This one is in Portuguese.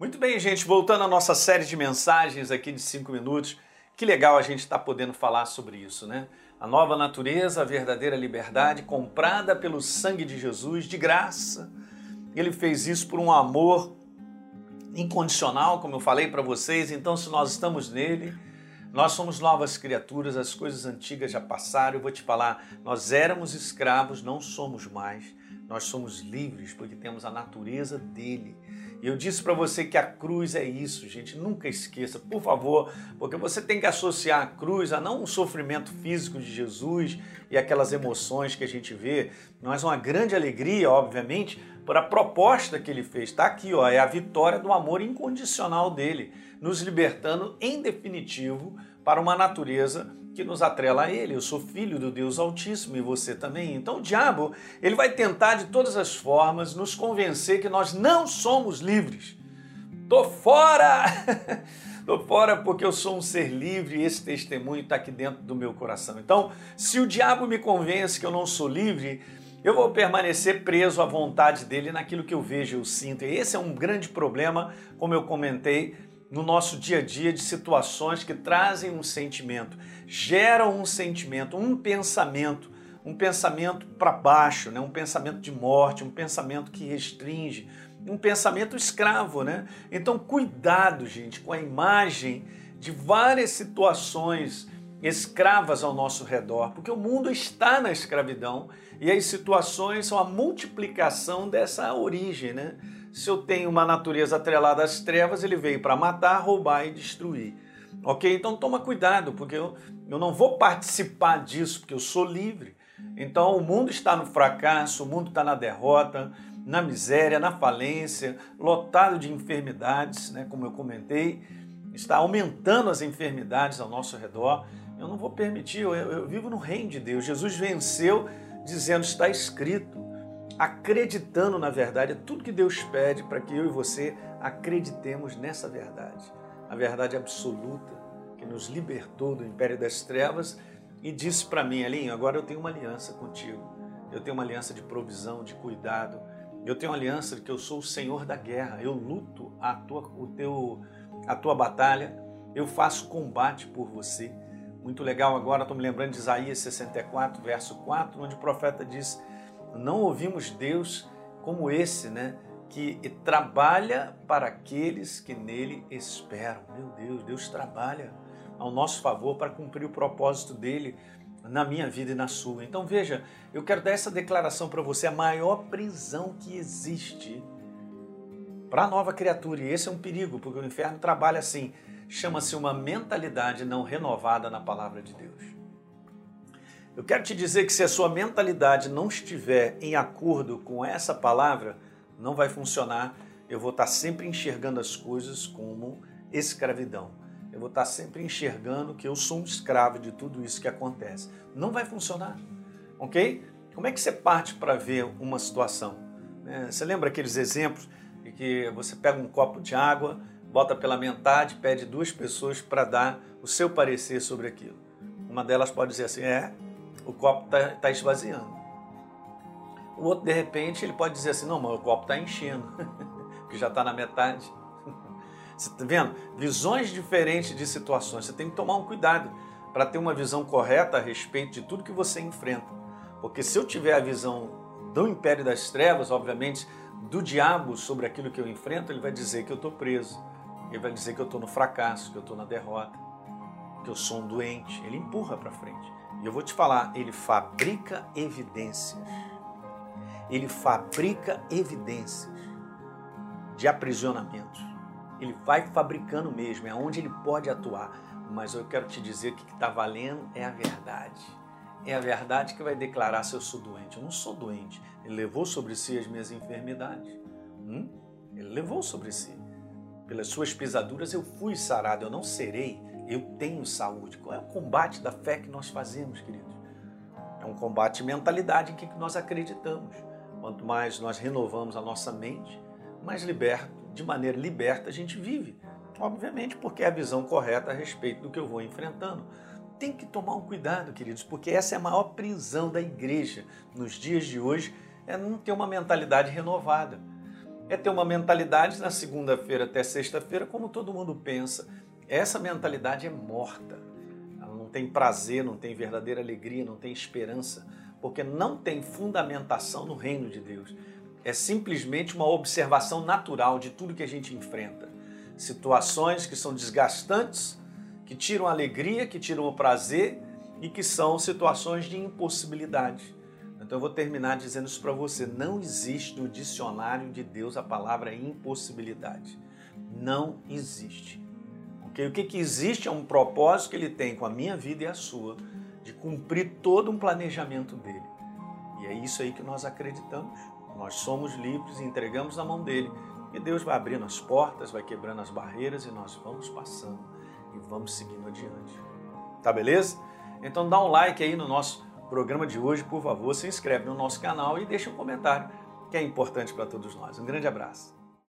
Muito bem, gente, voltando à nossa série de mensagens aqui de cinco minutos, que legal a gente estar tá podendo falar sobre isso, né? A nova natureza, a verdadeira liberdade, comprada pelo sangue de Jesus, de graça. Ele fez isso por um amor incondicional, como eu falei para vocês. Então, se nós estamos nele, nós somos novas criaturas, as coisas antigas já passaram. Eu vou te falar, nós éramos escravos, não somos mais. Nós somos livres porque temos a natureza dele. E eu disse para você que a cruz é isso, gente. Nunca esqueça, por favor, porque você tem que associar a cruz a não um sofrimento físico de Jesus e aquelas emoções que a gente vê, mas uma grande alegria, obviamente, por a proposta que ele fez. Está aqui, ó, é a vitória do amor incondicional dele, nos libertando em definitivo para uma natureza que nos atrela a ele. Eu sou filho do Deus Altíssimo e você também. Então o diabo, ele vai tentar de todas as formas nos convencer que nós não somos livres. Tô fora! Tô fora porque eu sou um ser livre e esse testemunho está aqui dentro do meu coração. Então, se o diabo me convence que eu não sou livre, eu vou permanecer preso à vontade dele naquilo que eu vejo, eu sinto. E esse é um grande problema, como eu comentei, no nosso dia a dia de situações que trazem um sentimento, geram um sentimento, um pensamento, um pensamento para baixo, né? um pensamento de morte, um pensamento que restringe, um pensamento escravo, né? Então, cuidado, gente, com a imagem de várias situações escravas ao nosso redor, porque o mundo está na escravidão e as situações são a multiplicação dessa origem, né? Se eu tenho uma natureza atrelada às trevas, ele veio para matar, roubar e destruir. Ok? Então toma cuidado, porque eu, eu não vou participar disso, porque eu sou livre. Então o mundo está no fracasso, o mundo está na derrota, na miséria, na falência, lotado de enfermidades, né, como eu comentei, está aumentando as enfermidades ao nosso redor. Eu não vou permitir, eu, eu vivo no reino de Deus. Jesus venceu dizendo: está escrito acreditando na verdade, é tudo que Deus pede para que eu e você acreditemos nessa verdade. A verdade absoluta que nos libertou do império das trevas e disse para mim, Alinho, agora eu tenho uma aliança contigo. Eu tenho uma aliança de provisão, de cuidado. Eu tenho uma aliança de que eu sou o Senhor da guerra. Eu luto a tua, o teu, a tua batalha. Eu faço combate por você. Muito legal agora, estou me lembrando de Isaías 64, verso 4, onde o profeta diz não ouvimos Deus como esse, né? Que trabalha para aqueles que nele esperam. Meu Deus, Deus trabalha ao nosso favor para cumprir o propósito dele na minha vida e na sua. Então veja, eu quero dar essa declaração para você: a maior prisão que existe para a nova criatura. E esse é um perigo, porque o inferno trabalha assim. Chama-se uma mentalidade não renovada na palavra de Deus. Eu quero te dizer que se a sua mentalidade não estiver em acordo com essa palavra, não vai funcionar. Eu vou estar sempre enxergando as coisas como escravidão. Eu vou estar sempre enxergando que eu sou um escravo de tudo isso que acontece. Não vai funcionar, ok? Como é que você parte para ver uma situação? É, você lembra aqueles exemplos de que você pega um copo de água, bota pela metade, pede duas pessoas para dar o seu parecer sobre aquilo. Uma delas pode dizer assim: é, o copo está tá esvaziando. O outro, de repente, ele pode dizer assim: não, mas o copo está enchendo, que já está na metade. Você está vendo? Visões diferentes de situações. Você tem que tomar um cuidado para ter uma visão correta a respeito de tudo que você enfrenta. Porque se eu tiver a visão do império das trevas, obviamente, do diabo sobre aquilo que eu enfrento, ele vai dizer que eu estou preso. Ele vai dizer que eu estou no fracasso, que eu estou na derrota, que eu sou um doente. Ele empurra para frente. E eu vou te falar, ele fabrica evidências. Ele fabrica evidências de aprisionamento. Ele vai fabricando mesmo, é onde ele pode atuar. Mas eu quero te dizer que o que está valendo é a verdade. É a verdade que vai declarar se eu sou doente. Eu não sou doente. Ele levou sobre si as minhas enfermidades. Hum? Ele levou sobre si. Pelas suas pisaduras eu fui sarado, eu não serei eu tenho saúde. Qual é o combate da fé que nós fazemos, queridos? É um combate de mentalidade em que nós acreditamos. Quanto mais nós renovamos a nossa mente, mais liberto, de maneira liberta a gente vive. Obviamente, porque é a visão correta a respeito do que eu vou enfrentando. Tem que tomar um cuidado, queridos, porque essa é a maior prisão da igreja nos dias de hoje, é não ter uma mentalidade renovada. é ter uma mentalidade na segunda-feira até sexta-feira como todo mundo pensa. Essa mentalidade é morta. Ela não tem prazer, não tem verdadeira alegria, não tem esperança, porque não tem fundamentação no reino de Deus. É simplesmente uma observação natural de tudo que a gente enfrenta. Situações que são desgastantes, que tiram a alegria, que tiram o prazer e que são situações de impossibilidade. Então eu vou terminar dizendo isso para você. Não existe no dicionário de Deus a palavra impossibilidade. Não existe. Okay? O que, que existe é um propósito que ele tem com a minha vida e a sua, de cumprir todo um planejamento dele. E é isso aí que nós acreditamos. Nós somos livres e entregamos na mão dele. E Deus vai abrindo as portas, vai quebrando as barreiras e nós vamos passando e vamos seguindo adiante. Tá beleza? Então dá um like aí no nosso programa de hoje, por favor, se inscreve no nosso canal e deixa um comentário que é importante para todos nós. Um grande abraço.